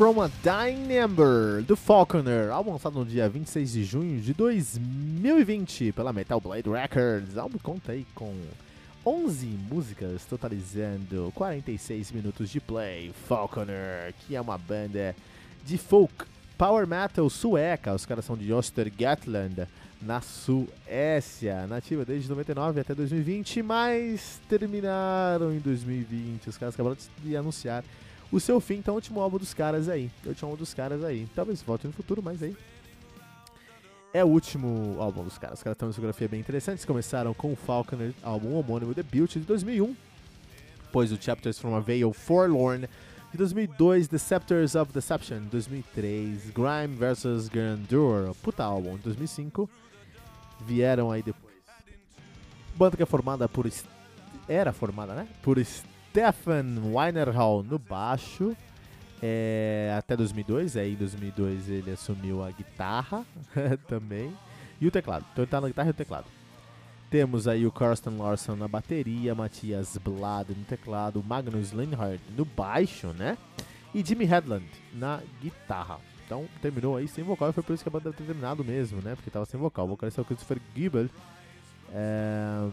From a Dying Ember, do Falconer, álbum lançado no dia 26 de junho de 2020 pela Metal Blade Records. O álbum conta aí com 11 músicas, totalizando 46 minutos de play. Falconer, que é uma banda de folk power metal sueca. Os caras são de Östergötland, na Suécia, nativa desde 99 até 2020, mas terminaram em 2020. Os caras acabaram de anunciar o seu fim, então, o último álbum dos caras aí. O último álbum dos caras aí. Talvez volte no futuro, mas aí. É o último álbum dos caras. Os caras têm uma discografia bem interessante. Começaram com o Falconer, álbum homônimo Debut de 2001. Depois o Chapters from a Veil Forlorn de 2002, The Scepters of Deception de 2003, Grime vs Grandeur, puta álbum de 2005. Vieram aí depois. Banda que é formada por. Era formada, né? Por Stefan Weinerhall no baixo. É, até 2002, aí em 2002 ele assumiu a guitarra também e o teclado. Então ele tá na guitarra e o teclado. Temos aí o Karsten Larson na bateria, Matias Blad no teclado, Magnus Linhardt no baixo, né? E Jimmy Headland na guitarra. Então terminou aí sem vocal e foi por isso que a banda deve ter terminado mesmo, né? Porque tava sem vocal. O vocalista é o Christopher Gibbel. É...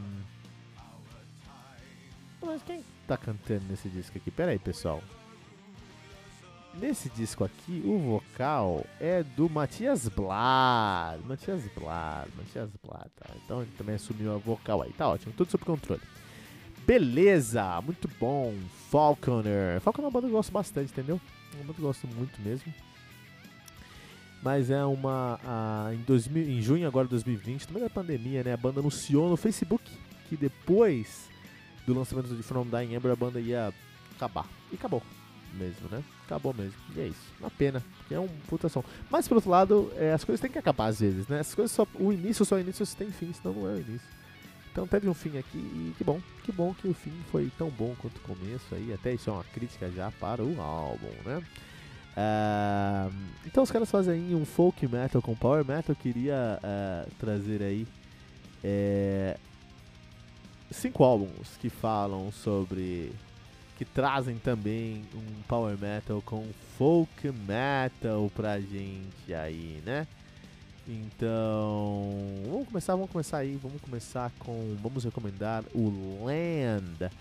Mas quem tá cantando nesse disco aqui? Pera aí, pessoal. Nesse disco aqui, o vocal é do Matias Blad. Matias Blad, Matias Blad. Tá? Então ele também assumiu a vocal aí. Tá ótimo, tudo sob controle. Beleza, muito bom. Falconer. Falconer é uma banda que eu gosto bastante, entendeu? É uma banda que eu gosto muito mesmo. Mas é uma. A, em, 2000, em junho agora de 2020, no meio da pandemia, né? A banda anunciou no Facebook que depois do lançamento de From Dying Ember a banda ia acabar. E acabou mesmo, né? Acabou mesmo. E é isso. Uma pena, porque é um puta som. Mas por outro lado, é, as coisas têm que acabar às vezes, né? As coisas só. O início só é início se tem fim, senão não é o início. Então teve um fim aqui e que bom, que bom que o fim foi tão bom quanto o começo aí. Até isso é uma crítica já para o álbum, né? Uh, então os caras fazem um folk metal com power metal. Eu queria uh, trazer aí é, cinco álbuns que falam sobre. que trazem também um power metal com folk metal pra gente aí, né? Então, vamos começar, vamos começar aí, vamos começar com, vamos recomendar o Land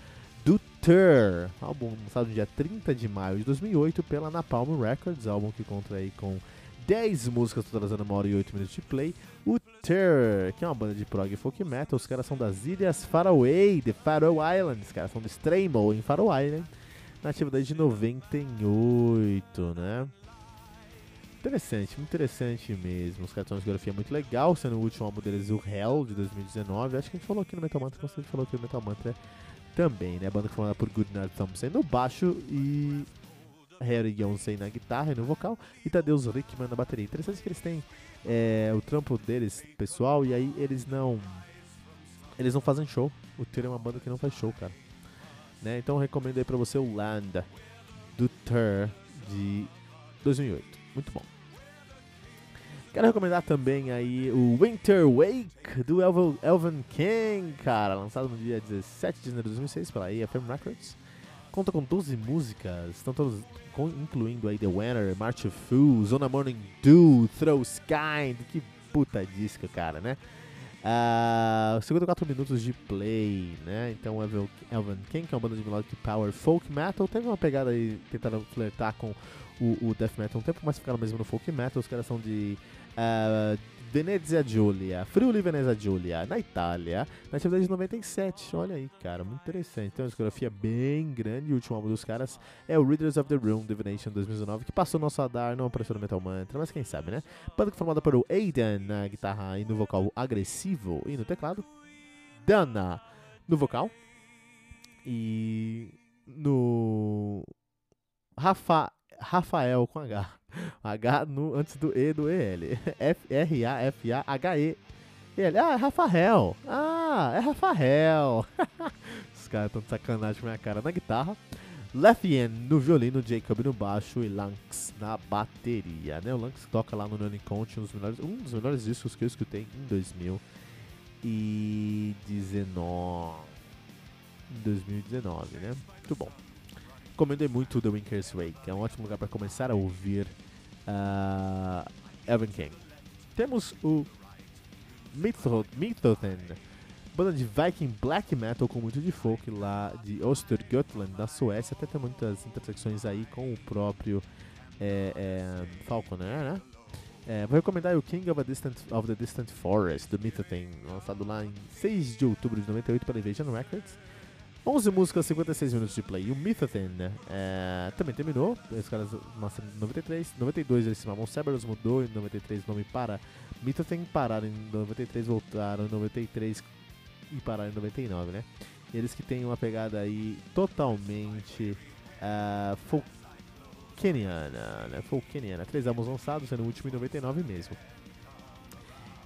do Tur, álbum lançado no dia 30 de maio de 2008 pela Napalm Records, álbum que conta aí com 10 músicas totalizando uma hora e 8 minutos de play. Que é uma banda de prog folk metal, os caras são das ilhas Faroe, de Faroe Islands, caras são de Stramo, em Faroe Island, nativa desde 98, né? Interessante, muito interessante mesmo. Os caras têm uma discografia muito legal, sendo o último álbum deles o Hell, de 2019. Acho que a gente falou aqui no Metal Mantra, a gente falou aqui no Metal Mantra também, né? A banda formada por Goodnight Thompson no baixo e Harry Yonsei na guitarra e no vocal, e Tadeusz Rickman na bateria. Interessante que eles têm é, o trampo deles, pessoal, e aí eles não. Eles não fazem show. O Tyr é uma banda que não faz show, cara. Né? Então eu recomendo aí pra você o Land do Tur de 2008. Muito bom. Quero recomendar também aí o Winter Wake do Elven, Elven King, cara, lançado no dia 17 de janeiro de 2006 pela EFM Records conta com 12 músicas, estão todos incluindo aí The Winner, March of Fools, On a Morning Dew, Throws Kind, que puta disco, cara, né? Uh, 54 minutos de play, né? Então Elven, Elven King, que é uma banda de melodic power folk metal, teve uma pegada aí tentando flertar com o, o death metal um tempo, mas ficaram mesmo no folk metal. Os caras são de uh, Venezia Giulia, Friuli Venezia Giulia, na Itália, na atividade de 97. Olha aí, cara, muito interessante. Tem uma discografia bem grande. O último álbum dos caras é o Readers of the Room Divination 2019, que passou nosso radar, não apareceu no Metal Mantra, mas quem sabe, né? Banda formada por Aiden na guitarra e no vocal agressivo e no teclado, Dana no vocal e no Rafa Rafael com H. H no, antes do E do EL. R-A-F-A-H-E. Ele, ah, é Rafael. Ah, é Rafael. Os caras estão de sacanagem com a minha cara na guitarra. Lethien no violino, Jacob no baixo e Lanx na bateria. Né? O Lanx toca lá no Conte, um dos, melhores, um dos melhores discos que eu escutei em 2019. 2019, né? Muito bom. Recomendei muito The Winker's Wake, é um ótimo lugar para começar a ouvir uh, Evan King. Temos o Mythothen, banda de Viking Black Metal com muito de folk lá de Östergötland, na Suécia. Até tem muitas intersecções aí com o próprio é, é, Falconer, né? É, vou recomendar o King of, Distant, of the Distant Forest, do Mythothen, lançado lá em 6 de outubro de 98 pela Invasion Records. 11 músicas, 56 minutos de play. E o Mythothen é, também terminou. Os caras nasceram em 93. 92 eles se chamavam Cerberus, mudou em 93 o nome para Mythothen. Pararam em 93, voltaram em 93 e pararam em 99, né? Eles que têm uma pegada aí totalmente uh, folkeniana, né? Folkeniana. Três álbuns lançados, sendo o último em 99 mesmo.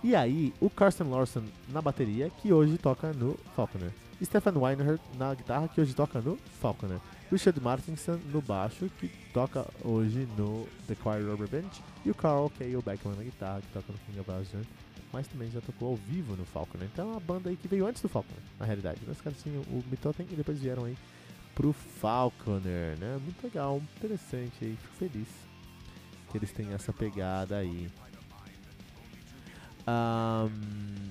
E aí, o Carsten Larson na bateria, que hoje toca no Falconer. Stefan Weiner na guitarra, que hoje toca no Falconer. Richard Martinson no baixo, que toca hoje no The Choir Rubber Band. E o Carl K.O. Beckman na guitarra, que toca no King of Azure. Mas também já tocou ao vivo no Falconer. Então é uma banda aí que veio antes do Falconer, na realidade. Os caras tinham o Mitoten e depois vieram aí pro Falconer, né? Muito legal, interessante aí, fico feliz que eles têm essa pegada aí. Um,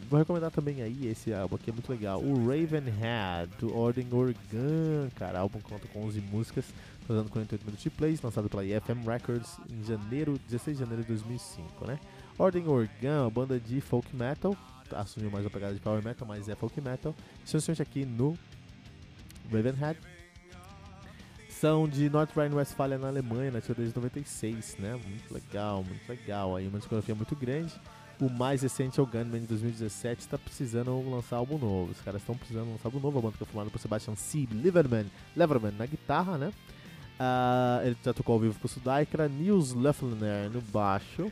vou recomendar também aí esse álbum aqui, é muito legal. O Ravenhead, do Ordem Organ, cara. Álbum conta com 11 músicas, fazendo 48 minutos de plays, lançado pela IFM Records em janeiro, 16 de janeiro de 2005, né? Ordem Organ, banda de folk metal, assumiu mais uma pegada de power metal, mas é folk metal. Especialmente aqui no Ravenhead. São de North Rhine-Westphalia na Alemanha, nativa desde 96, né? Muito legal, muito legal. Aí uma discografia muito grande. O mais recente é o Gunman de 2017, está precisando lançar álbum novo. Os caras estão precisando lançar álbum novo. A banda que é formada por Sebastian C. Liverman, Leverman na guitarra, né? Uh, ele já tocou ao vivo com o Sudaikra, Nils Leffler no baixo.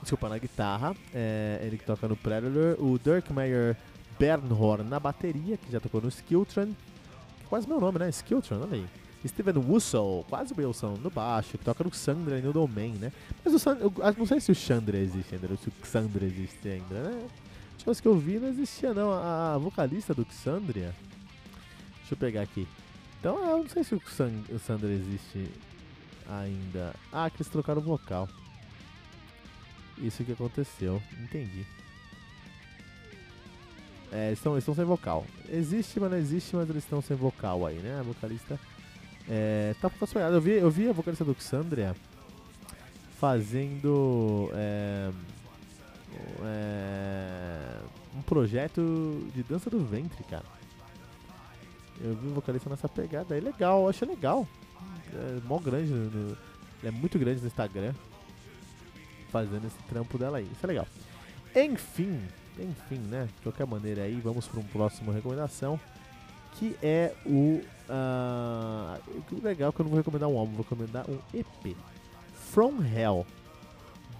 Desculpa, na guitarra. É, ele que toca no Predator. O Dirk Meyer Bernhorn na bateria, que já tocou no Skiltron. Quase meu nome, né? Skiltron, olha aí. Steven Wussel, quase Wilson, no baixo, que toca no Xandra e no Domain, né? Mas o Sandra, eu não sei se o Chandra existe ainda, ou se o Xandra existe ainda, né? As que eu vi não existia não, a vocalista do Xandria. Deixa eu pegar aqui. Então eu não sei se o, Sandra existe ainda. Ah, que eles trocaram o vocal. Isso que aconteceu, entendi. É, eles estão sem vocal. Existe, mas não existe, mas eles estão sem vocal aí, né? A vocalista é, tá com Eu vi, eu vi a vocalista do Xandria fazendo é, é, um projeto de dança do ventre, cara. Eu vi o vocalista nessa pegada aí, legal, eu achei legal. É mó grande, no, é muito grande no Instagram, fazendo esse trampo dela aí, isso é legal. Enfim, enfim, né? De qualquer maneira aí, vamos para uma próxima recomendação que é o. Uh, legal que eu não vou recomendar um álbum, vou recomendar um EP. From Hell,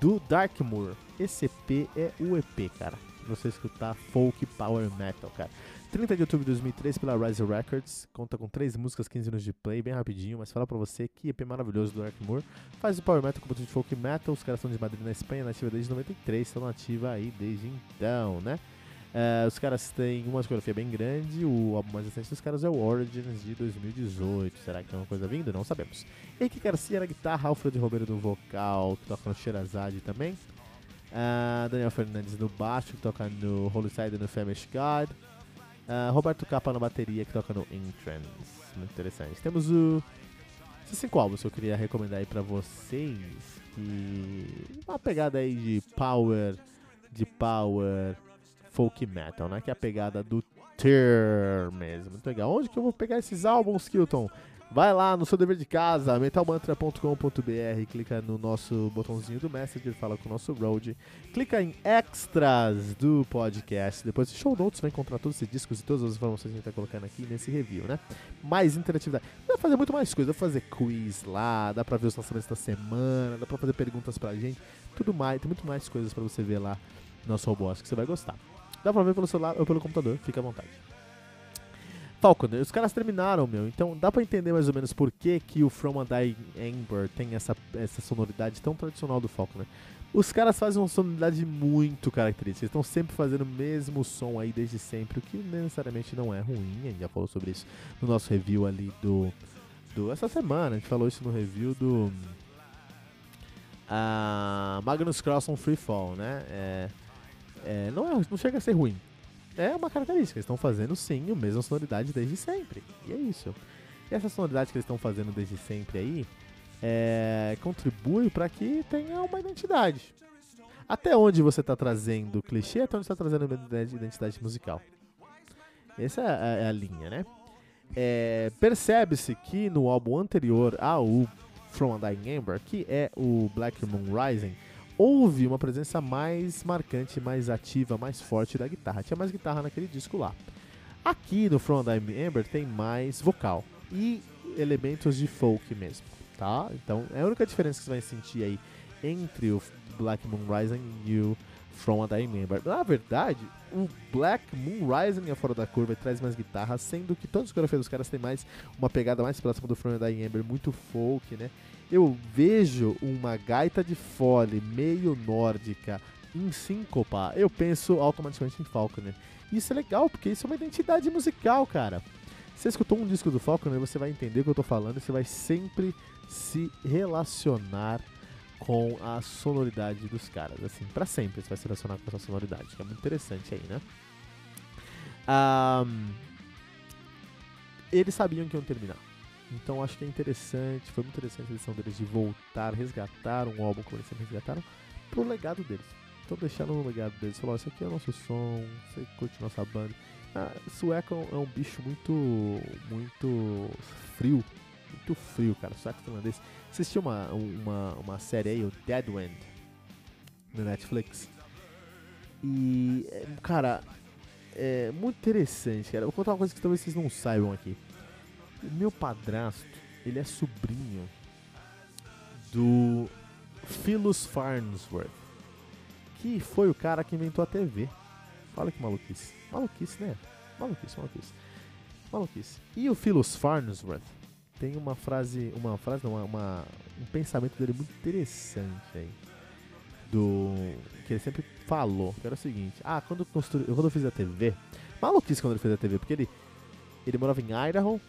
do Darkmoor. Esse EP é o EP, cara. Você escutar folk power metal, cara. 30 de outubro de 2003 pela Rise Records. Conta com 3 músicas, 15 minutos de play, bem rapidinho. Mas fala pra você que EP maravilhoso do Darkmoor. Faz o power metal com de folk metal. Os caras são de Madrid na Espanha, nativa desde 93. Estão nativa aí desde então, né? Uh, os caras têm uma discografia bem grande, o álbum mais recente dos caras é o Origins de 2018. Será que é uma coisa vinda? Não sabemos. Henrique Garcia na guitarra, Alfredo Romero no vocal, que toca no Sherazade também. Uh, Daniel Fernandes no baixo, que toca no Holy Side e no Famish God. Uh, Roberto Capa na bateria, que toca no Entrance. Muito interessante. Temos o. Esses cinco álbuns que eu queria recomendar aí pra vocês. Que. Uma pegada aí de power. De power folk metal, né? Que é a pegada do Ter mesmo. Muito legal. Onde que eu vou pegar esses álbuns, Kilton? Vai lá no seu dever de casa, metalmantra.com.br, clica no nosso botãozinho do Messenger, fala com o nosso Road, clica em extras do podcast, depois show notes vai encontrar todos esses discos e todas as informações que a gente tá colocando aqui nesse review, né? Mais interatividade. Dá pra fazer muito mais coisa, dá pra fazer quiz lá, dá pra ver os lançamentos da semana, dá pra fazer perguntas pra gente, tudo mais, tem muito mais coisas pra você ver lá no nosso robô, que você vai gostar. Dá pra ver pelo celular ou pelo computador, fica à vontade. Falcon, os caras terminaram, meu. Então dá pra entender mais ou menos por que, que o From a Dying Ember tem essa, essa sonoridade tão tradicional do Falcon, né? Os caras fazem uma sonoridade muito característica. Eles estão sempre fazendo o mesmo som aí desde sempre, o que necessariamente não é ruim. A gente já falou sobre isso no nosso review ali do. do essa semana, a gente falou isso no review do. Uh, Magnus Carlson Free Fall, né? É, é, não, é, não chega a ser ruim é uma característica. Eles estão fazendo sim a mesma sonoridade desde sempre. E é isso. E essa sonoridade que eles estão fazendo desde sempre aí é, contribui para que tenha uma identidade. Até onde você está trazendo clichê, até onde está trazendo identidade musical. Essa é a, é a linha, né? É, Percebe-se que no álbum anterior ao From a Dying Ember, que é o Black Moon Rising, houve uma presença mais marcante, mais ativa, mais forte da guitarra. Tinha mais guitarra naquele disco lá. Aqui no From the Ember tem mais vocal e elementos de folk mesmo, tá? Então é a única diferença que você vai sentir aí entre o Black Moon Rising e o From a Dying Ember. Na verdade, o Black Moon Rising é fora da curva e traz mais guitarra, sendo que todos os coreografias dos caras têm mais uma pegada mais próxima do From a Dying Ember, muito folk, né? Eu vejo uma gaita de fole meio nórdica em síncopa, eu penso automaticamente em Falconer. Isso é legal, porque isso é uma identidade musical, cara. Você escutou um disco do Falconer, você vai entender o que eu tô falando você vai sempre se relacionar com a sonoridade dos caras, assim, para sempre você vai se relacionar com essa sonoridade, que é muito interessante aí, né? Um, eles sabiam que iam terminar. Então acho que é interessante, foi muito interessante a decisão deles de voltar, resgatar um álbum como eles sempre resgataram, pro legado deles. Então deixaram no legado deles, falaram, isso aqui é o nosso som, você curte nossa banda. Ah, sueco é um bicho muito, muito frio, muito frio, cara, sueco finlandês. Assistiu uma, uma, uma série aí, o Dead Wind, no Netflix. E, cara, é muito interessante, cara. Vou contar uma coisa que talvez vocês não saibam aqui. O meu padrasto, ele é sobrinho do Phyllis Farnsworth, que foi o cara que inventou a TV. Olha que maluquice. Maluquice, né? Maluquice, maluquice. Maluquice. E o Phyllis Farnsworth tem uma frase, uma frase, não, uma, um pensamento dele muito interessante aí. Do. Que ele sempre falou, que era o seguinte: Ah, quando, constru, quando eu fiz a TV, maluquice quando ele fez a TV, porque ele, ele morava em Idaho,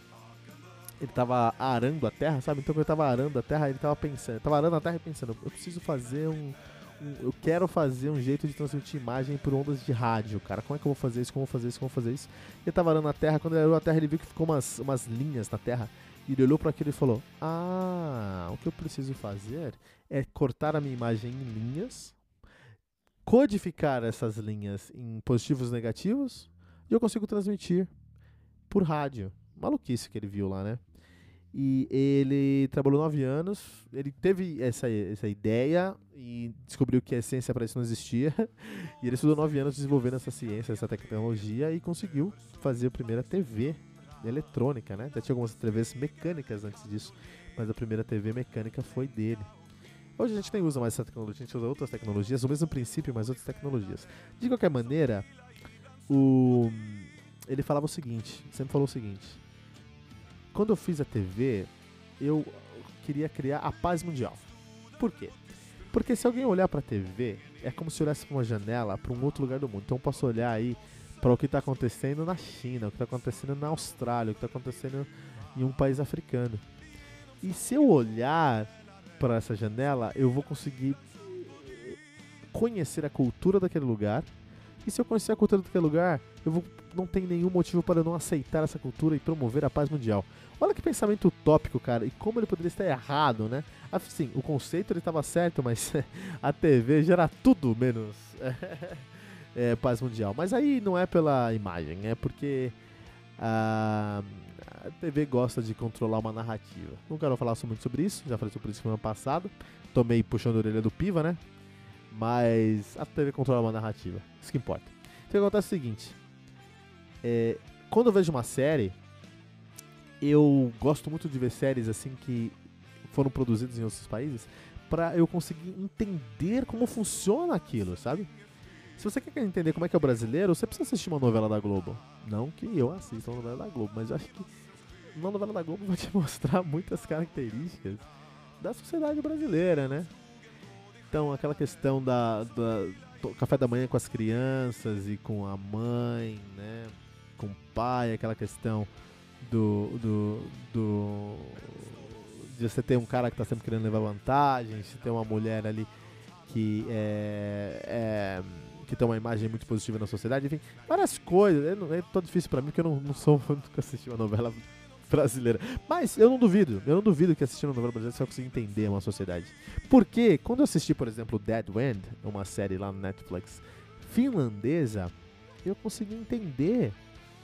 ele tava arando a terra, sabe? Então quando ele tava arando a terra, ele tava pensando, tava arando a terra e pensando, eu preciso fazer um, um, eu quero fazer um jeito de transmitir imagem por ondas de rádio, cara. Como é que eu vou fazer isso? Como eu vou fazer isso? Como eu vou fazer isso? Ele tava arando a terra, quando ele arou a terra, ele viu que ficou umas, umas linhas na terra. E ele olhou para aquilo e falou: "Ah, o que eu preciso fazer é cortar a minha imagem em linhas, codificar essas linhas em positivos e negativos, e eu consigo transmitir por rádio." Maluquice que ele viu lá, né? E ele trabalhou nove anos, ele teve essa, essa ideia e descobriu que a essência para isso não existia. E ele estudou nove anos desenvolvendo essa ciência, essa tecnologia e conseguiu fazer a primeira TV eletrônica, né? Já tinha algumas TVs mecânicas antes disso, mas a primeira TV mecânica foi dele. Hoje a gente nem usa mais essa tecnologia, a gente usa outras tecnologias, o mesmo princípio, mas outras tecnologias. De qualquer maneira, o... ele falava o seguinte, sempre falou o seguinte, quando eu fiz a TV, eu queria criar a paz mundial. Por quê? Porque se alguém olhar para a TV, é como se olhasse para uma janela para um outro lugar do mundo. Então eu posso olhar aí para o que está acontecendo na China, o que está acontecendo na Austrália, o que está acontecendo em um país africano. E se eu olhar para essa janela, eu vou conseguir conhecer a cultura daquele lugar. E se eu conhecer a cultura daquele lugar, eu vou, não tem nenhum motivo para eu não aceitar essa cultura e promover a paz mundial. Olha que pensamento utópico, cara, e como ele poderia estar errado, né? Assim, o conceito ele estava certo, mas a TV gera tudo menos é, paz mundial. Mas aí não é pela imagem, é porque ah, a TV gosta de controlar uma narrativa. Não quero falar muito sobre isso, já falei sobre isso no ano passado. Tomei puxando a orelha do Piva, né? Mas a TV controla uma narrativa. Isso que importa. Então acontece é o seguinte. É, quando eu vejo uma série, eu gosto muito de ver séries assim que foram produzidas em outros países para eu conseguir entender como funciona aquilo, sabe? Se você quer entender como é que é o brasileiro, você precisa assistir uma novela da Globo. Não que eu assista uma novela da Globo, mas eu acho que uma novela da Globo vai te mostrar muitas características da sociedade brasileira, né? Então, aquela questão da, da do café da manhã com as crianças e com a mãe, né? Com o pai, aquela questão do, do, do de você ter um cara que está sempre querendo levar vantagem, se ter uma mulher ali que é, é, que tem uma imagem muito positiva na sociedade, enfim, várias coisas. É, é tão difícil para mim que eu não, não sou fã de assistir uma novela brasileira. Mas eu não duvido, eu não duvido que assistindo novela brasileira você vai conseguir entender uma sociedade. Porque quando eu assisti, por exemplo, Dead Wind, uma série lá no Netflix finlandesa, eu consegui entender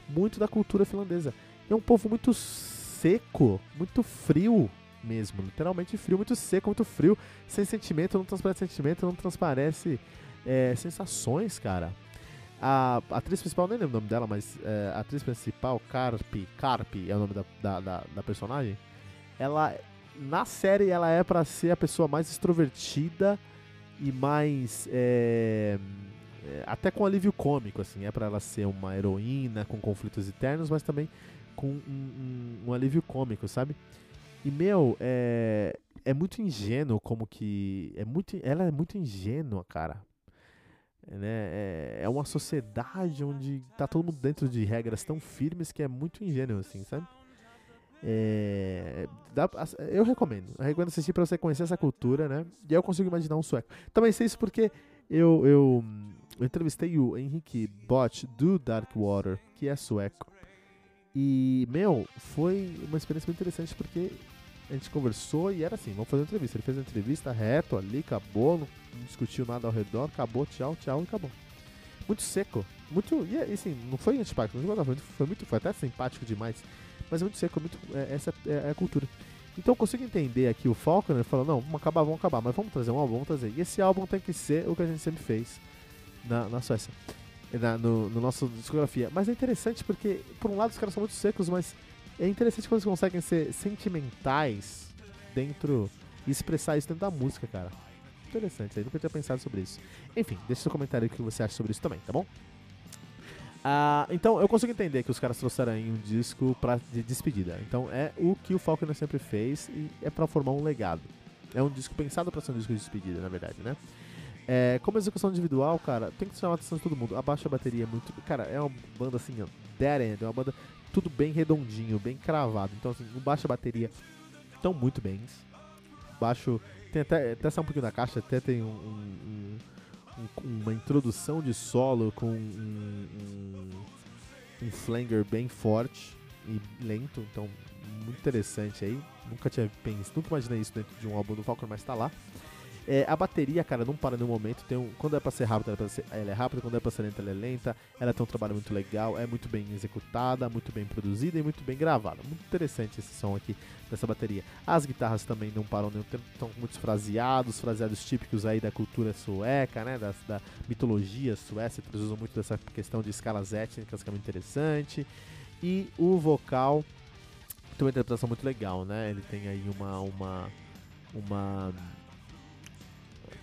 muito da cultura finlandesa. É um povo muito seco, muito frio mesmo, literalmente frio, muito seco, muito frio, sem sentimento, não transparece sentimento, não transparece é, sensações, cara. A, atriz principal, nem lembro o nome dela, mas é, a atriz principal, Carpe, Carpe é o nome da, da, da, da personagem. Ela, na série, ela é para ser a pessoa mais extrovertida e mais. É, até com alívio cômico, assim. É para ela ser uma heroína com conflitos eternos, mas também com um, um, um alívio cômico, sabe? E, meu, é, é muito ingênuo como que. É muito, ela é muito ingênua, cara. É, né? É, é uma sociedade onde tá todo mundo dentro de regras tão firmes que é muito ingênuo, assim, sabe? É, dá, eu recomendo. Eu recomendo assistir pra você conhecer essa cultura, né? E eu consigo imaginar um sueco. Também sei isso porque eu, eu, eu entrevistei o Henrique Bott do Darkwater, que é sueco. E, meu, foi uma experiência muito interessante porque gente conversou e era assim, vamos fazer uma entrevista. Ele fez uma entrevista reto ali, acabou, não, discutiu nada ao redor, acabou, tchau, tchau e acabou. Muito seco, muito, e assim, não foi antipático, não foi, foi muito, foi até simpático demais, mas é muito seco, muito, é, essa é, é, a cultura. Então eu consigo entender aqui o Falconer falando, não, vamos acabar, vamos acabar, mas vamos trazer um álbum, vamos trazer. E esse álbum tem que ser o que a gente sempre fez na, na Suécia, na, no, no nosso discografia. Mas é interessante porque, por um lado, os caras são muito secos, mas é interessante quando eles conseguem ser sentimentais dentro e expressar isso dentro da música, cara. Interessante, aí nunca tinha pensado sobre isso. Enfim, deixa seu comentário o que você acha sobre isso também, tá bom? Ah, então, eu consigo entender que os caras trouxeram aí um disco pra, de despedida. Então, é o que o Falconer sempre fez e é para formar um legado. É um disco pensado para ser um disco de despedida, na verdade, né? É, como execução individual, cara, tem que chamar a atenção de todo mundo. Abaixa a bateria muito. Cara, é uma banda assim, ó, dead end, é uma banda tudo bem redondinho, bem cravado. Então, assim, o baixo a bateria estão muito bem. Baixo. Tem até, até sai um pouquinho da caixa, até tem um, um, um, uma introdução de solo com um, flanger bem forte e lento, então muito interessante aí. Nunca tinha pensado, nunca imaginei isso dentro de um álbum do Falcon, mas tá lá. É, a bateria, cara, não para nenhum momento. Tem um, quando é pra ser rápida, ela, é ela é rápida. Quando é pra ser lenta, ela é lenta. Ela tem um trabalho muito legal. É muito bem executada, muito bem produzida e muito bem gravada. Muito interessante esse som aqui dessa bateria. As guitarras também não param nenhum tempo. Estão muitos fraseados, fraseados típicos aí da cultura sueca, né? Da, da mitologia sueca. Eles usam muito dessa questão de escalas étnicas, que é muito interessante. E o vocal tem uma interpretação muito legal, né? Ele tem aí uma... uma uma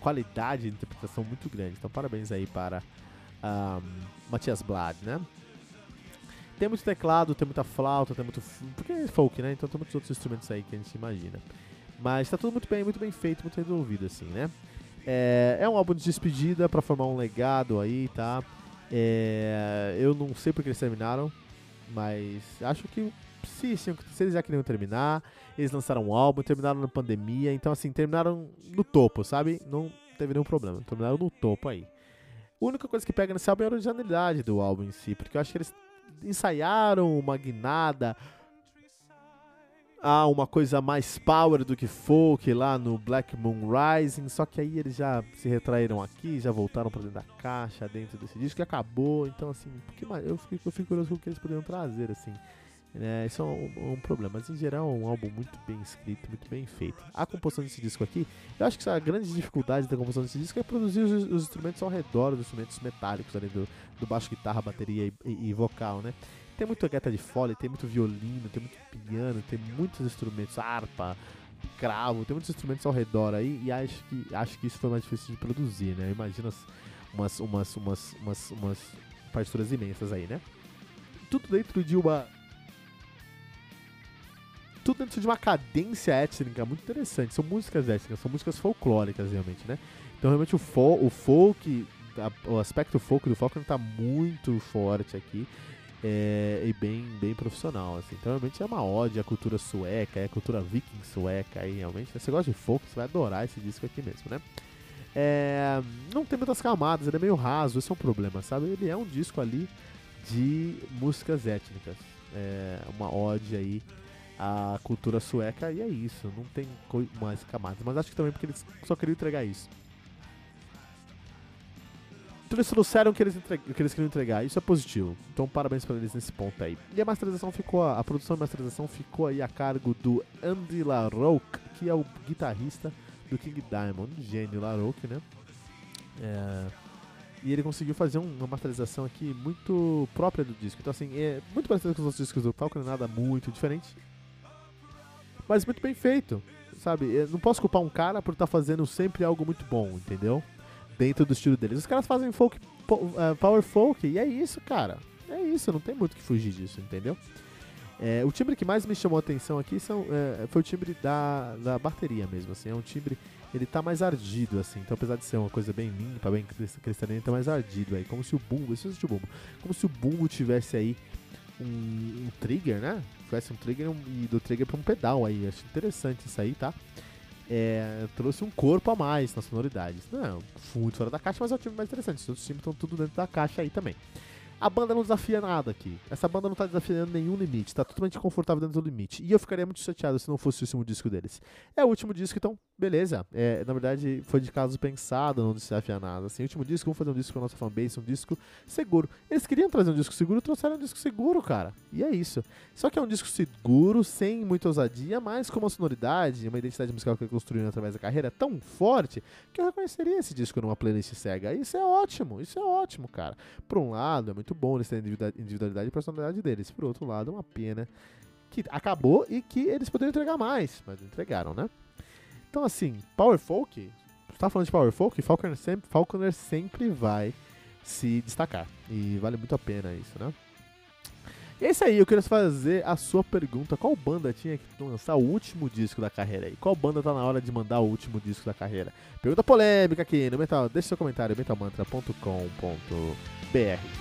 qualidade de interpretação muito grande. Então, parabéns aí para um, Matias Blad, né? Tem muito teclado, tem muita flauta, tem muito. Porque é folk, né? Então tem muitos outros instrumentos aí que a gente imagina. Mas tá tudo muito bem, muito bem feito, muito resolvido, assim, né? É, é um álbum de despedida para formar um legado aí, tá? É, eu não sei porque eles terminaram, mas acho que se, eles já queriam terminar, eles lançaram um álbum, terminaram na pandemia, então assim, terminaram no topo, sabe? Não teve nenhum problema, terminaram no topo aí. A única coisa que pega nesse álbum é a originalidade do álbum em si, porque eu acho que eles ensaiaram uma guinada a uma coisa mais power do que folk lá no Black Moon Rising, só que aí eles já se retraíram aqui, já voltaram para dentro da caixa, dentro desse disco que acabou, então assim, eu fico, eu fico curioso com o que eles poderiam trazer assim É, isso é um, um, problema, mas em geral é um álbum muito bem escrito, muito bem feito. A composição desse disco aqui, eu acho que a grande dificuldade da composição desse disco é produzir os, os instrumentos ao redor, os instrumentos metálicos ali do, do baixo, guitarra, bateria e, e, e vocal, né? Tem muito guitarra de fole, tem muito violino, tem muito piano, tem muitos instrumentos, harpa, cravo, tem muitos instrumentos ao redor aí e acho que, acho que isso foi mais difícil de produzir, né? Imagina umas, umas, umas, umas, umas partituras imensas aí, né? Tudo dentro de uma tudo dentro de uma cadência étnica muito interessante. São músicas étnicas, são músicas folclóricas realmente, né? Então realmente o, fo o folk, a, o aspecto folk do folk está muito forte aqui. É, e bem, bem profissional, assim. Então realmente é uma ode à cultura sueca, é a cultura viking sueca aí, realmente. Se você gosta de folk, você vai adorar esse disco aqui mesmo, né? É, não tem muitas camadas, ele é meio raso, esse é um problema, sabe? Ele é um disco ali de músicas étnicas. É uma ode aí a cultura sueca e é isso, não tem mais camadas. Mas acho que também porque eles só queriam entregar isso. Então eles trouxeram o que eles, que eles queriam entregar, isso é positivo. Então parabéns para eles nesse ponto aí. E a masterização ficou, a produção e masterização ficou aí a cargo do Andy LaRoque, que é o guitarrista do King Diamond, gênio LaRoque, né? É, e ele conseguiu fazer uma masterização aqui muito própria do disco. Então assim, é muito parecido com os outros discos do Falcon, nada muito diferente mas muito bem feito, sabe? Eu não posso culpar um cara por estar tá fazendo sempre algo muito bom, entendeu? Dentro do estilo deles. Os caras fazem folk, uh, power folk, e é isso, cara. É isso, não tem muito que fugir disso, entendeu? É, o timbre que mais me chamou a atenção aqui são, é, foi o timbre da, da bateria mesmo, assim, é um timbre, ele tá mais ardido, assim, então apesar de ser uma coisa bem limpa, bem cristalina, ele tá mais ardido aí, como se o bumbo, é o bumbo, como se o bumbo tivesse aí um, um trigger, né? Tivesse um trigger e do trigger para um pedal aí. Acho interessante isso aí, tá? É, trouxe um corpo a mais nas sonoridades. Não, muito fora da caixa, mas é o time mais interessante. Os outros times estão tudo dentro da caixa aí também. A banda não desafia nada aqui. Essa banda não tá desafiando nenhum limite, tá totalmente confortável dentro do limite. E eu ficaria muito chateado se não fosse o último disco deles. É o último disco, então, beleza. É, na verdade, foi de caso pensado, não desafia nada. Assim, último disco, vamos fazer um disco com a nossa fanbase, um disco seguro. Eles queriam trazer um disco seguro, trouxeram um disco seguro, cara. E é isso. Só que é um disco seguro, sem muita ousadia, mas com uma sonoridade, uma identidade musical que construiu através da carreira tão forte que eu reconheceria esse disco numa playlist cega. Isso é ótimo, isso é ótimo, cara. Por um lado, é muito muito bom terem individualidade e personalidade deles. Por outro lado, é uma pena que acabou e que eles poderiam entregar mais, mas não entregaram, né? Então, assim, Power Folk, você tá falando de Power Folk, Falconer sempre, Falconer sempre vai se destacar. E vale muito a pena isso, né? E é isso aí, eu queria fazer a sua pergunta. Qual banda tinha que lançar o último disco da carreira aí? Qual banda tá na hora de mandar o último disco da carreira? Pergunta polêmica aqui no Metal. Deixe seu comentário, metalmantra.com.br.